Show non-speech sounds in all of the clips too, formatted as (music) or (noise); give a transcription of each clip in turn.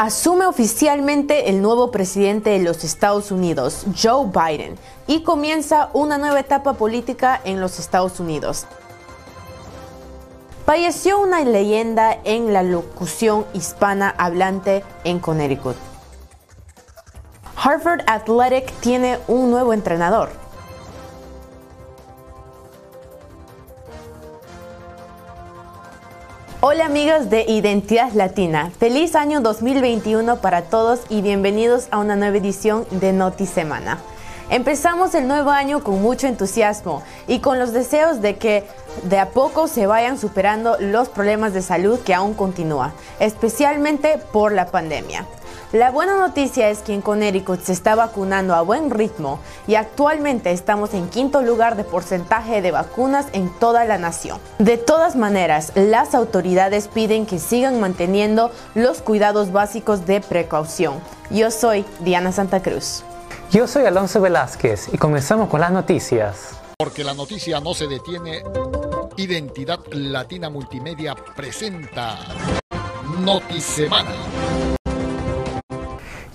Asume oficialmente el nuevo presidente de los Estados Unidos, Joe Biden, y comienza una nueva etapa política en los Estados Unidos. Falleció una leyenda en la locución hispana hablante en Connecticut. Harvard Athletic tiene un nuevo entrenador. Hola amigos de Identidad Latina, feliz año 2021 para todos y bienvenidos a una nueva edición de Noti Semana. Empezamos el nuevo año con mucho entusiasmo y con los deseos de que de a poco se vayan superando los problemas de salud que aún continúan, especialmente por la pandemia. La buena noticia es que en Connecticut se está vacunando a buen ritmo y actualmente estamos en quinto lugar de porcentaje de vacunas en toda la nación. De todas maneras, las autoridades piden que sigan manteniendo los cuidados básicos de precaución. Yo soy Diana Santa Cruz. Yo soy Alonso Velázquez y comenzamos con las noticias. Porque la noticia no se detiene. Identidad Latina Multimedia presenta Notisemana.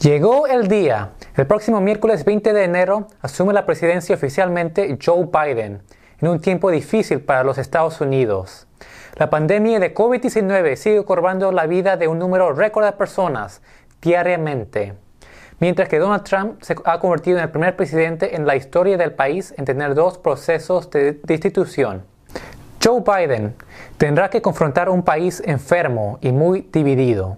Llegó el día. El próximo miércoles 20 de enero asume la presidencia oficialmente Joe Biden, en un tiempo difícil para los Estados Unidos. La pandemia de COVID-19 sigue corbando la vida de un número récord de personas diariamente, mientras que Donald Trump se ha convertido en el primer presidente en la historia del país en tener dos procesos de destitución. Joe Biden tendrá que confrontar un país enfermo y muy dividido.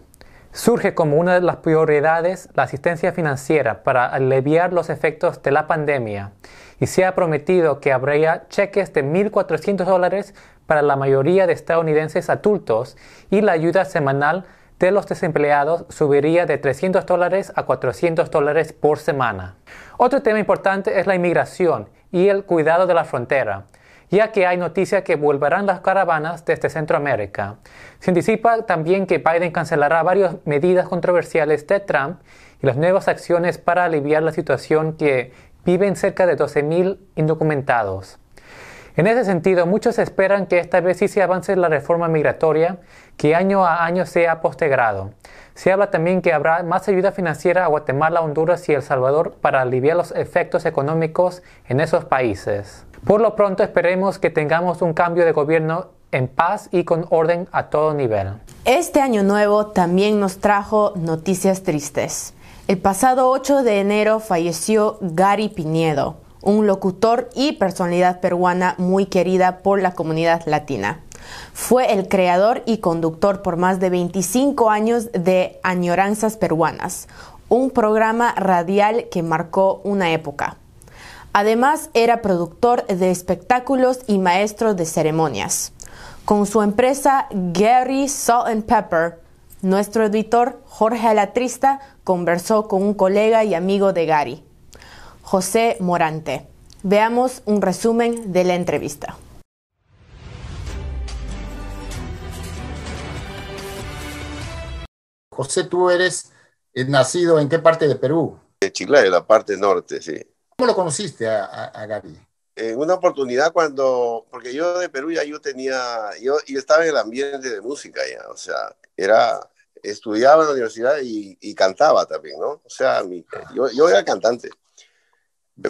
Surge como una de las prioridades la asistencia financiera para aliviar los efectos de la pandemia y se ha prometido que habría cheques de 1.400 dólares para la mayoría de estadounidenses adultos y la ayuda semanal de los desempleados subiría de 300 dólares a 400 dólares por semana. Otro tema importante es la inmigración y el cuidado de la frontera ya que hay noticias que volverán las caravanas desde Centroamérica. Se anticipa también que Biden cancelará varias medidas controversiales de Trump y las nuevas acciones para aliviar la situación que viven cerca de 12.000 indocumentados. En ese sentido, muchos esperan que esta vez sí se avance la reforma migratoria, que año a año se ha postergado. Se habla también que habrá más ayuda financiera a Guatemala, Honduras y El Salvador para aliviar los efectos económicos en esos países. Por lo pronto esperemos que tengamos un cambio de gobierno en paz y con orden a todo nivel. Este año nuevo también nos trajo noticias tristes. El pasado 8 de enero falleció Gary Piñedo, un locutor y personalidad peruana muy querida por la comunidad latina. Fue el creador y conductor por más de 25 años de Añoranzas Peruanas, un programa radial que marcó una época. Además, era productor de espectáculos y maestro de ceremonias. Con su empresa Gary Salt and Pepper, nuestro editor Jorge Alatrista conversó con un colega y amigo de Gary, José Morante. Veamos un resumen de la entrevista. José, tú eres eh, nacido en qué parte de Perú? De Chile, la parte norte, sí. ¿Cómo lo conociste a, a, Gaby? En una oportunidad cuando, porque yo de Perú ya yo tenía, yo, yo estaba en el ambiente de música ya, o sea, era, estudiaba en la universidad y, y cantaba también, ¿no? O sea, mi, yo, yo era cantante.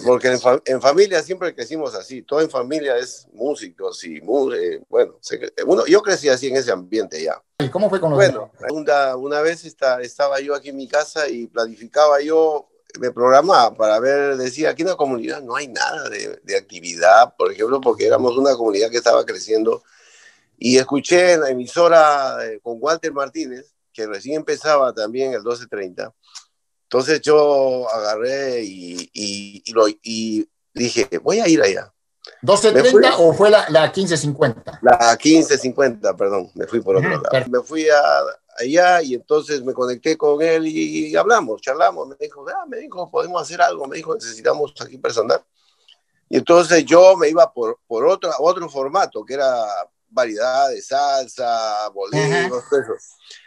Porque en, en, familia siempre crecimos así, todo en familia es músicos y eh, bueno, uno, yo crecí así en ese ambiente ya. ¿Y cómo fue con Bueno, una, una vez está, estaba yo aquí en mi casa y planificaba yo me programaba para ver, decía, aquí en la comunidad no hay nada de, de, actividad, por ejemplo, porque éramos una comunidad que estaba creciendo. Y escuché en la emisora eh, con Walter Martínez, que recién empezaba también el 1230. Entonces yo agarré y, y, y, lo, y dije, voy a ir allá. ¿1230 o fue la, la 1550? La 1550, perdón, me fui por otro lado. Me fui a, allá y entonces me conecté con él y, hablamos, charlamos. Me dijo, ah, me dijo, podemos hacer algo. Me dijo, necesitamos aquí personal. Y entonces yo me iba por, por otro, otro formato, que era variedad de salsa, boleros, eso.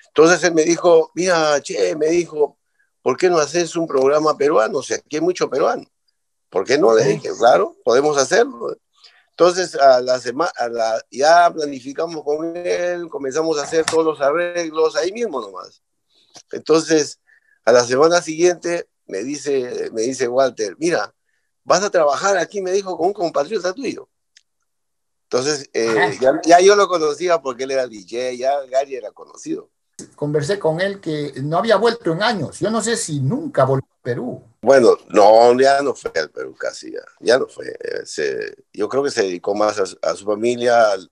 Entonces él me dijo, mira, che, me dijo, ¿por qué no haces un programa peruano? O sea, aquí hay mucho peruano. ¿Por qué no? Le dije, claro, podemos hacerlo. Entonces, a la semana, ya planificamos con él, comenzamos a hacer todos los arreglos ahí mismo nomás. Entonces, a la semana siguiente me dice, me dice Walter, mira, vas a trabajar aquí, me dijo, con un compatriota tuyo. Entonces, eh, ya, yo lo conocía porque él era DJ, ya Gary era conocido. Conversé con él que no había vuelto en años. Yo no sé si nunca volvió Perú. Bueno, no, ya no fue al Perú casi, ya, ya no fue. Eh, yo creo que se dedicó más a, su familia, al,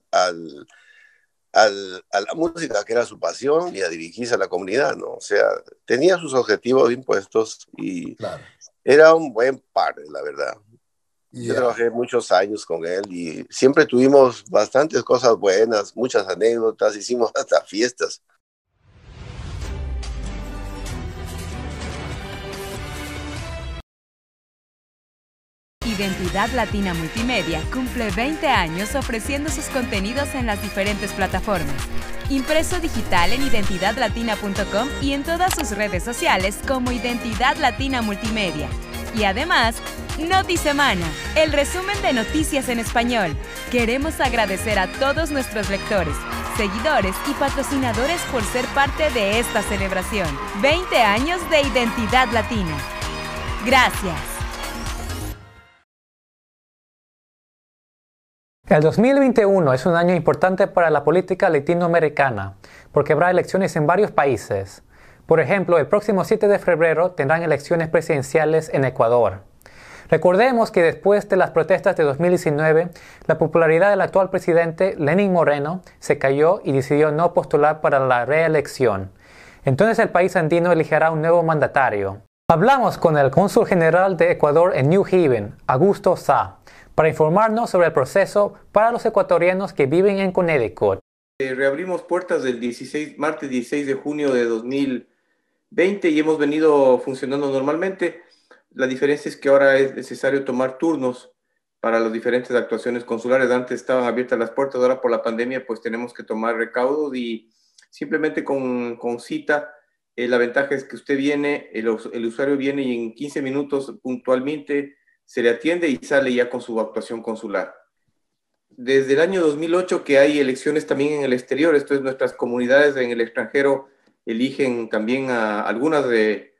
al, a la música, que era su pasión, y a dirigirse a la comunidad, ¿no? O sea, tenía sus objetivos impuestos y era un buen padre, la verdad. Yo trabajé muchos años con él y siempre tuvimos bastantes cosas buenas, muchas anécdotas, hicimos (laughs) hasta fiestas. Identidad Latina Multimedia cumple 20 años ofreciendo sus contenidos en las diferentes plataformas. Impreso digital en identidadlatina.com y en todas sus redes sociales como Identidad Latina Multimedia. Y además, Semana, el resumen de noticias en español. Queremos agradecer a todos nuestros lectores, seguidores y patrocinadores por ser parte de esta celebración. 20 años de identidad latina. Gracias. El 2021 es un año importante para la política latinoamericana porque habrá elecciones en varios países. Por ejemplo, el próximo 7 de febrero tendrán elecciones presidenciales en Ecuador. Recordemos que después de las protestas de 2019, la popularidad del actual presidente Lenín Moreno se cayó y decidió no postular para la reelección. Entonces el país andino elegirá un nuevo mandatario. Hablamos con el cónsul general de Ecuador en New Haven, Augusto Sa, para informarnos sobre el proceso para los ecuatorianos que viven en Connecticut. Eh, reabrimos puertas del 16, martes 16 de junio de 2020 y hemos venido funcionando normalmente. La diferencia es que ahora es necesario tomar turnos para las diferentes actuaciones consulares. Antes estaban abiertas las puertas, ahora por la pandemia pues tenemos que tomar recaudos y simplemente con, con cita. Eh, la ventaja es que usted viene, el, el, usuario viene y en 15 minutos puntualmente se le atiende y sale ya con su actuación consular. Desde el año 2008 que hay elecciones también en el exterior, esto es nuestras comunidades en el extranjero eligen también a algunas de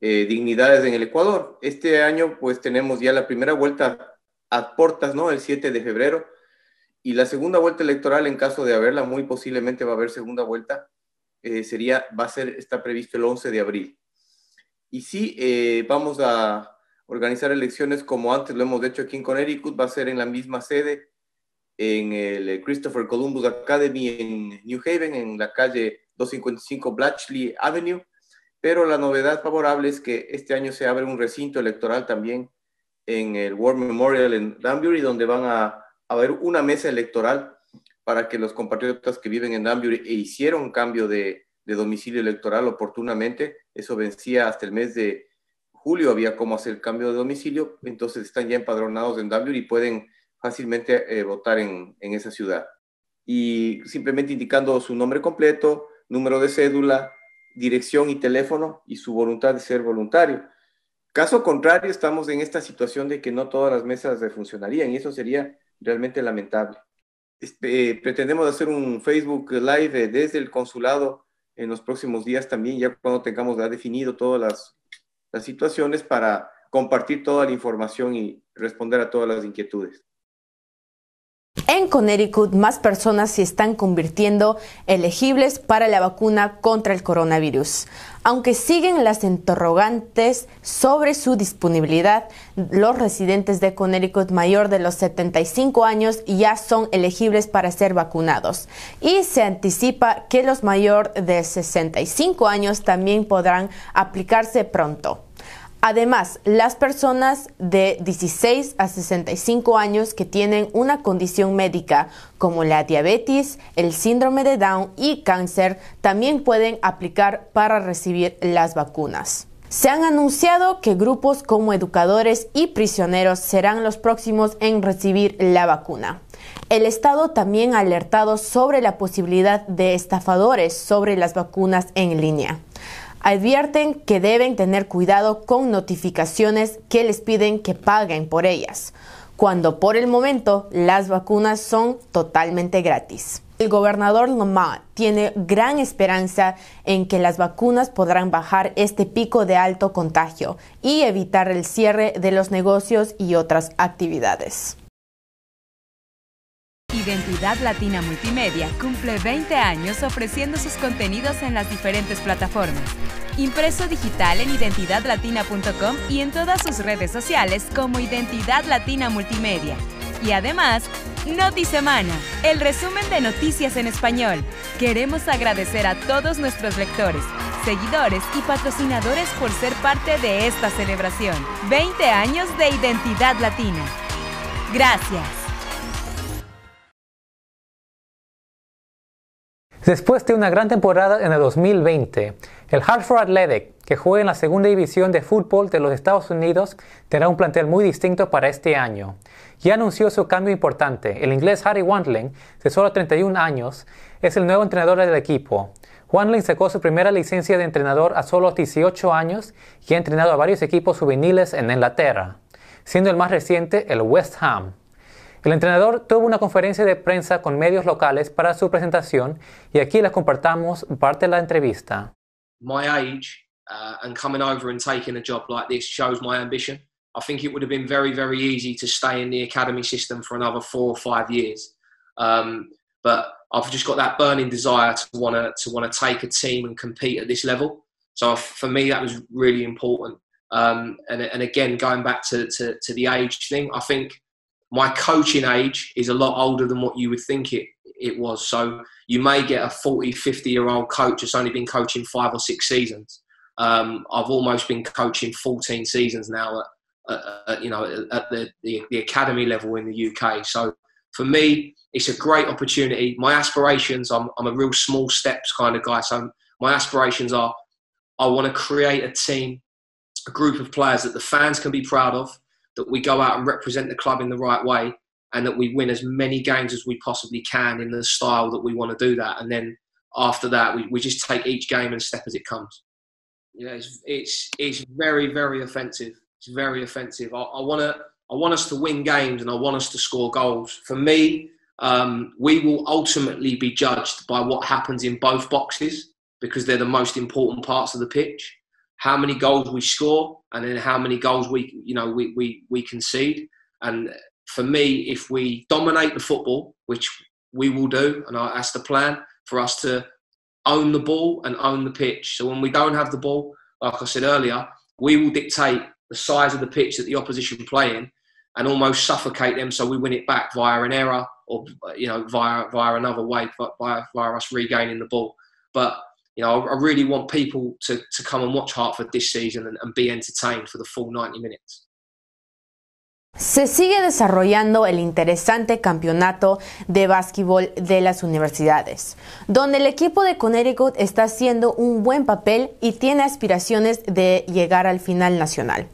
eh, dignidades en el Ecuador. Este año pues tenemos ya la primera vuelta a portas, ¿no? El 7 de febrero. Y la segunda vuelta electoral, en caso de haberla, muy posiblemente va a haber segunda vuelta, eh, sería, va a ser, está previsto el 11 de abril. Y sí, eh, vamos a organizar elecciones como antes lo hemos hecho aquí en Connecticut, va a ser en la misma sede, en el Christopher Columbus Academy en New Haven, en la calle 255 Blatchley Avenue. Pero la novedad favorable es que este año se abre un recinto electoral también en el War Memorial en Danbury, donde van a, haber una mesa electoral para que los compatriotas que viven en Danbury e hicieron cambio de domicilio electoral oportunamente, eso vencía hasta el mes de julio, había cómo hacer el cambio de domicilio, entonces están ya empadronados en Danbury y pueden fácilmente eh, votar en, en esa ciudad. Y simplemente indicando su nombre completo, número de cédula, dirección y teléfono y su voluntad de ser voluntario. Caso contrario, estamos en esta situación de que no todas las mesas funcionarían y eso sería realmente lamentable. Este, pretendemos hacer un Facebook Live desde el consulado en los próximos días también, ya cuando tengamos ya definido todas las, las situaciones para compartir toda la información y responder a todas las inquietudes. En Connecticut, más personas se están convirtiendo elegibles para la vacuna contra el coronavirus. Aunque siguen las interrogantes sobre su disponibilidad, los residentes de Connecticut mayor de los 75 años ya son elegibles para ser vacunados. Y se anticipa que los mayor de 65 años también podrán aplicarse pronto. Además, las personas de 16 a 65 años que tienen una condición médica como la diabetes, el síndrome de Down y cáncer también pueden aplicar para recibir las vacunas. Se han anunciado que grupos como educadores y prisioneros serán los próximos en recibir la vacuna. El Estado también ha alertado sobre la posibilidad de estafadores sobre las vacunas en línea advierten que deben tener cuidado con notificaciones que les piden que paguen por ellas, cuando por el momento las vacunas son totalmente gratis. El gobernador Loma tiene gran esperanza en que las vacunas podrán bajar este pico de alto contagio y evitar el cierre de los negocios y otras actividades. Identidad Latina Multimedia cumple 20 años ofreciendo sus contenidos en las diferentes plataformas. Impreso digital en identidadlatina.com y en todas sus redes sociales como Identidad Latina Multimedia. Y además, Semana, el resumen de noticias en español. Queremos agradecer a todos nuestros lectores, seguidores y patrocinadores por ser parte de esta celebración. 20 años de identidad latina. Gracias. Después de una gran temporada en el 2020, el Hartford Athletic, que juega en la segunda división de fútbol de los Estados Unidos, tendrá un plantel muy distinto para este año. Ya anunció su cambio importante. El inglés Harry Wandling, de solo 31 años, es el nuevo entrenador del equipo. Wandling sacó su primera licencia de entrenador a solo 18 años y ha entrenado a varios equipos juveniles en Inglaterra, siendo el más reciente el West Ham. El entrenador tuvo una conferencia de prensa con medios locales para su presentación y aquí les compartamos parte de la entrevista. My age uh, and coming over and taking a job like this shows my ambition. I think it would have been very, very easy to stay in the academy system for another four or five years. Um, but I've just got that burning desire to want to want to take a team and compete at this level. So for me, that was really important. Um, and, and again, going back to, to, to the age thing, I think my coaching age is a lot older than what you would think it, it was. So you may get a 40, 50 year old coach that's only been coaching five or six seasons. Um, I've almost been coaching 14 seasons now at, at, at you know, at the, the, the, academy level in the UK. So for me, it's a great opportunity. My aspirations, I'm, I'm a real small steps kind of guy. So my aspirations are I want to create a team, a group of players that the fans can be proud of that we go out and represent the club in the right way and that we win as many games as we possibly can in the style that we want to do that. And then after that, we, we just take each game and step as it comes. Yeah, it's, it's, it's very, very offensive. It's very offensive. I, I want to, I want us to win games and I want us to score goals. For me, um, we will ultimately be judged by what happens in both boxes because they're the most important parts of the pitch how many goals we score and then how many goals we you know we, we, we concede. And for me if we dominate the football which we will do and I, that's the plan for us to own the ball and own the pitch. So when we don't have the ball like i said earlier we will dictate the size of the pitch that the opposition play in and almost suffocate them so we win it back via an error or you know via via another way via, via us regaining the ball. But you know, I really want people to, to come and watch Hartford this season and, and be entertained for the full 90 minutes. Se sigue desarrollando el interesante campeonato de básquetbol de las universidades, donde el equipo de Connecticut está haciendo un buen papel y tiene aspiraciones de llegar al final nacional.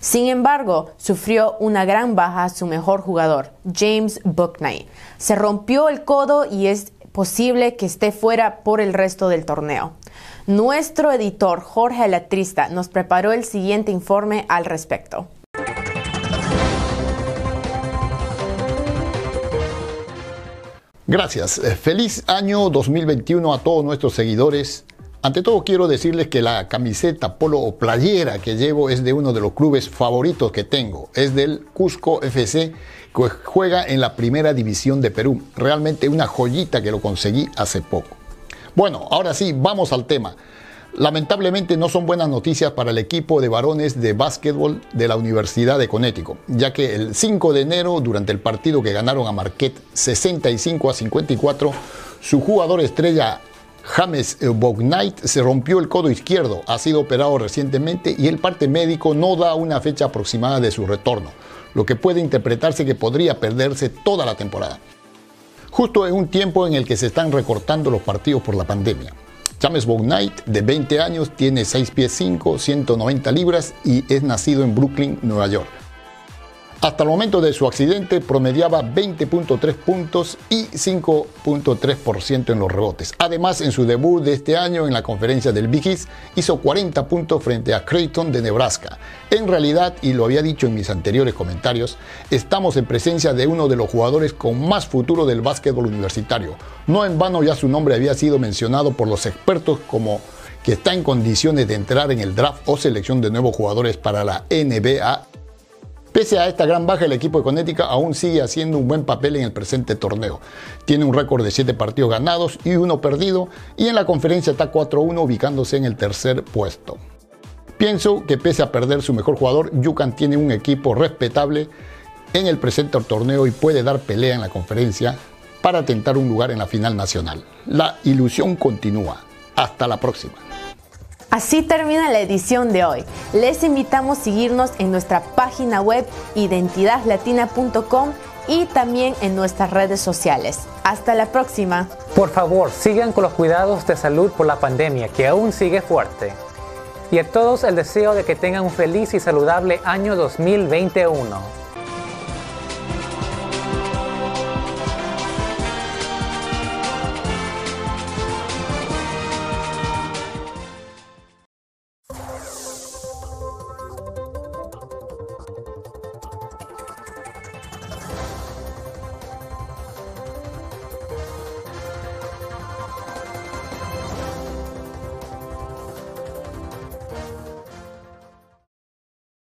Sin embargo, sufrió una gran baja su mejor jugador, James Buckney. Se rompió el codo y es posible que esté fuera por el resto del torneo. Nuestro editor Jorge Latrista nos preparó el siguiente informe al respecto. Gracias. Eh, feliz año 2021 a todos nuestros seguidores. Ante todo quiero decirles que la camiseta, polo o playera que llevo es de uno de los clubes favoritos que tengo. Es del Cusco FC que juega en la primera división de Perú. Realmente una joyita que lo conseguí hace poco. Bueno, ahora sí, vamos al tema. Lamentablemente no son buenas noticias para el equipo de varones de básquetbol de la Universidad de Connecticut, ya que el 5 de enero, durante el partido que ganaron a Marquette 65 a 54, su jugador estrella James Bognight se rompió el codo izquierdo, ha sido operado recientemente y el parte médico no da una fecha aproximada de su retorno lo que puede interpretarse que podría perderse toda la temporada. Justo en un tiempo en el que se están recortando los partidos por la pandemia. James Knight, de 20 años, tiene 6 pies 5, 190 libras y es nacido en Brooklyn, Nueva York. Hasta el momento de su accidente promediaba 20.3 puntos y 5.3% en los rebotes. Además, en su debut de este año en la conferencia del Big East, hizo 40 puntos frente a Creighton de Nebraska. En realidad, y lo había dicho en mis anteriores comentarios, estamos en presencia de uno de los jugadores con más futuro del básquetbol universitario. No en vano ya su nombre había sido mencionado por los expertos como que está en condiciones de entrar en el draft o selección de nuevos jugadores para la NBA Pese a esta gran baja, el equipo de Connecticut aún sigue haciendo un buen papel en el presente torneo. Tiene un récord de 7 partidos ganados y uno perdido y en la conferencia está 4-1 ubicándose en el tercer puesto. Pienso que pese a perder su mejor jugador, Yukan tiene un equipo respetable en el presente torneo y puede dar pelea en la conferencia para tentar un lugar en la final nacional. La ilusión continúa. Hasta la próxima. Así termina la edición de hoy. Les invitamos a seguirnos en nuestra página web identidadlatina.com y también en nuestras redes sociales. Hasta la próxima. Por favor, sigan con los cuidados de salud por la pandemia que aún sigue fuerte. Y a todos el deseo de que tengan un feliz y saludable año 2021.